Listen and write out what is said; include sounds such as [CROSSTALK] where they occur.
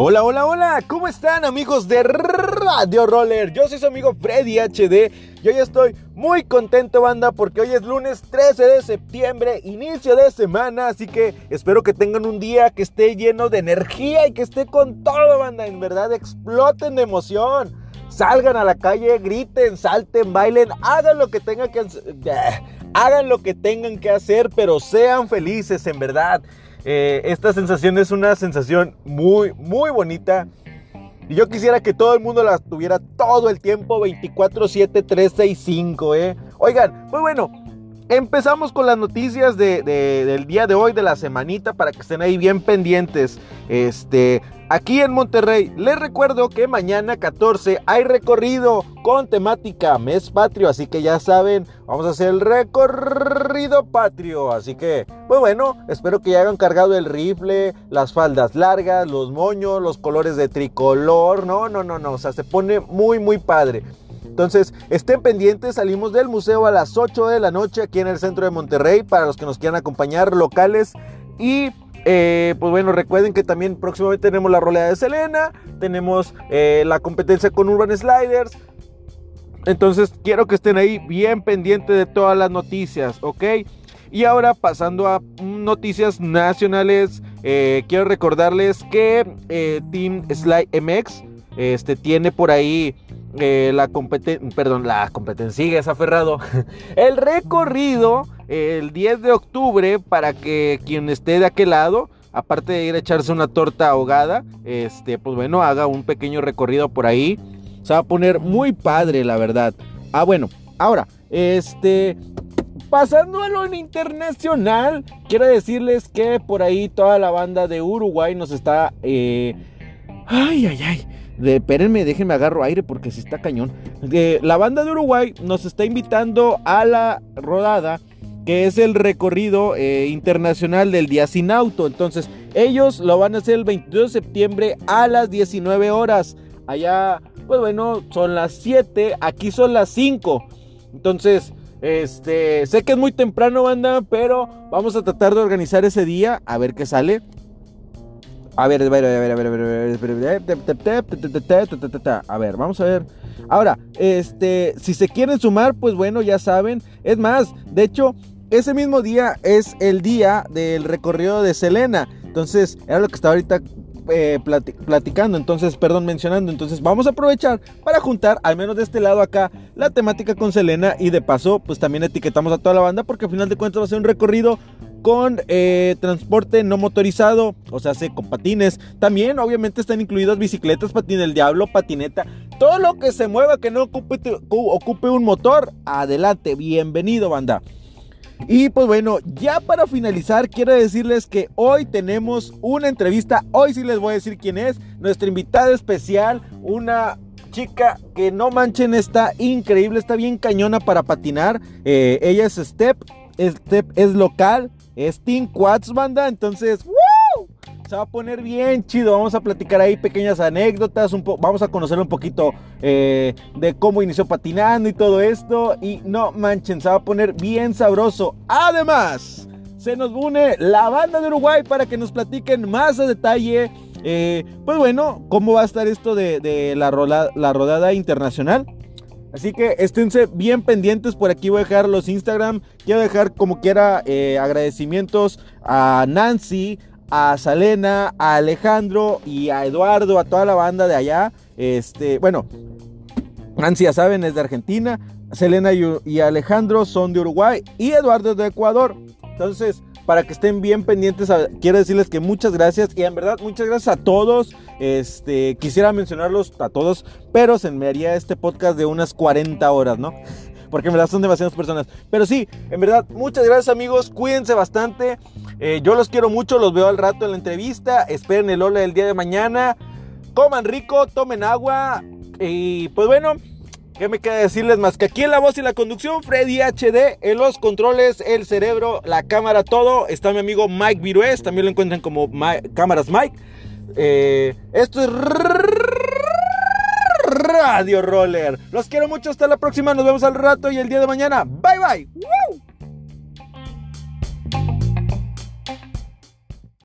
Hola, hola, hola, ¿cómo están amigos de Radio Roller? Yo soy su amigo Freddy HD y hoy estoy muy contento banda porque hoy es lunes 13 de septiembre, inicio de semana, así que espero que tengan un día que esté lleno de energía y que esté con todo banda, en verdad exploten de emoción. Salgan a la calle, griten, salten, bailen, hagan lo que tengan que hagan lo que tengan que hacer, pero sean felices en verdad. Eh, esta sensación es una sensación muy, muy bonita. Y yo quisiera que todo el mundo la tuviera todo el tiempo, 24, 7, 3, 6, 5, ¿eh? Oigan, pues bueno, empezamos con las noticias del día de hoy, de la semanita, para que estén ahí bien pendientes. Este, aquí en Monterrey, les recuerdo que mañana 14 hay recorrido con temática Mes Patrio, así que ya saben, vamos a hacer el recorrido patrio. Así que, pues bueno, espero que ya hayan cargado el rifle, las faldas largas, los moños, los colores de tricolor. No, no, no, no, o sea, se pone muy, muy padre. Entonces, estén pendientes, salimos del museo a las 8 de la noche aquí en el centro de Monterrey para los que nos quieran acompañar locales y eh, pues bueno, recuerden que también próximamente tenemos la rolea de Selena, tenemos eh, la competencia con Urban Sliders. Entonces quiero que estén ahí bien pendientes de todas las noticias, ¿ok? Y ahora pasando a noticias nacionales, eh, quiero recordarles que Team Slide MX este, tiene por ahí eh, la competencia, perdón, la competencia, sigue aferrado, [LAUGHS] el recorrido el 10 de octubre para que quien esté de aquel lado, aparte de ir a echarse una torta ahogada, este, pues bueno, haga un pequeño recorrido por ahí. Se va a poner muy padre, la verdad. Ah, bueno, ahora, este, pasando a internacional, quiero decirles que por ahí toda la banda de Uruguay nos está... Eh, ay, ay, ay de, espérenme, déjenme agarro aire porque si está cañón. De, la banda de Uruguay nos está invitando a la rodada que es el recorrido eh, internacional del día sin auto. Entonces, ellos lo van a hacer el 22 de septiembre a las 19 horas. Allá, pues bueno, son las 7, aquí son las 5. Entonces, este, sé que es muy temprano, banda, pero vamos a tratar de organizar ese día, a ver qué sale. A ver, a ver, a ver, a ver, a ver, a ver, vamos a ver. Ahora, este, si se quieren sumar, pues bueno, ya saben. Es más, de hecho, ese mismo día es el día del recorrido de Selena. Entonces, era lo que estaba ahorita eh, platicando, entonces, perdón, mencionando. Entonces, vamos a aprovechar para juntar, al menos de este lado acá, la temática con Selena. Y de paso, pues también etiquetamos a toda la banda, porque al final de cuentas va a ser un recorrido con eh, transporte no motorizado, o sea, con patines. También, obviamente, están incluidas bicicletas, patín del diablo, patineta, todo lo que se mueva que no ocupe, ocupe un motor. Adelante, bienvenido, banda. Y pues bueno, ya para finalizar, quiero decirles que hoy tenemos una entrevista. Hoy sí les voy a decir quién es. Nuestra invitada especial, una chica que no manchen, está increíble, está bien cañona para patinar. Eh, ella es Step, Step es local, es Team Quads banda, entonces, ¡woo! Se va a poner bien chido. Vamos a platicar ahí pequeñas anécdotas. Un vamos a conocer un poquito eh, de cómo inició patinando y todo esto. Y no manchen, se va a poner bien sabroso. Además, se nos une la banda de Uruguay para que nos platiquen más a detalle. Eh, pues bueno, cómo va a estar esto de, la, la rodada internacional. Así que esténse bien pendientes. Por aquí voy a dejar los Instagram. Quiero dejar como quiera eh, agradecimientos a Nancy, a Salena, a Alejandro y a Eduardo, a toda la banda de allá. Este, bueno, Nancy ya saben, es de Argentina. Selena y, Alejandro son de Uruguay y Eduardo es de Ecuador. Entonces, para que estén bien pendientes, quiero decirles que muchas gracias y en verdad muchas gracias a todos. Este, quisiera mencionarlos a todos, pero se me haría este podcast de unas 40 horas, ¿no? Porque en verdad son demasiadas personas. Pero sí, en verdad, muchas gracias amigos, cuídense bastante. Eh, yo los quiero mucho, los veo al rato en la entrevista. Esperen el hola del día de mañana. Coman rico, tomen agua. Y pues bueno, ¿Qué me queda decirles más que aquí en la voz y la conducción? Freddy HD, en los controles, el cerebro, la cámara, todo. Está mi amigo Mike Virués, también lo encuentran como Cámaras Mike. Eh, esto es Radio Roller. Los quiero mucho, hasta la próxima, nos vemos al rato y el día de mañana. Bye bye.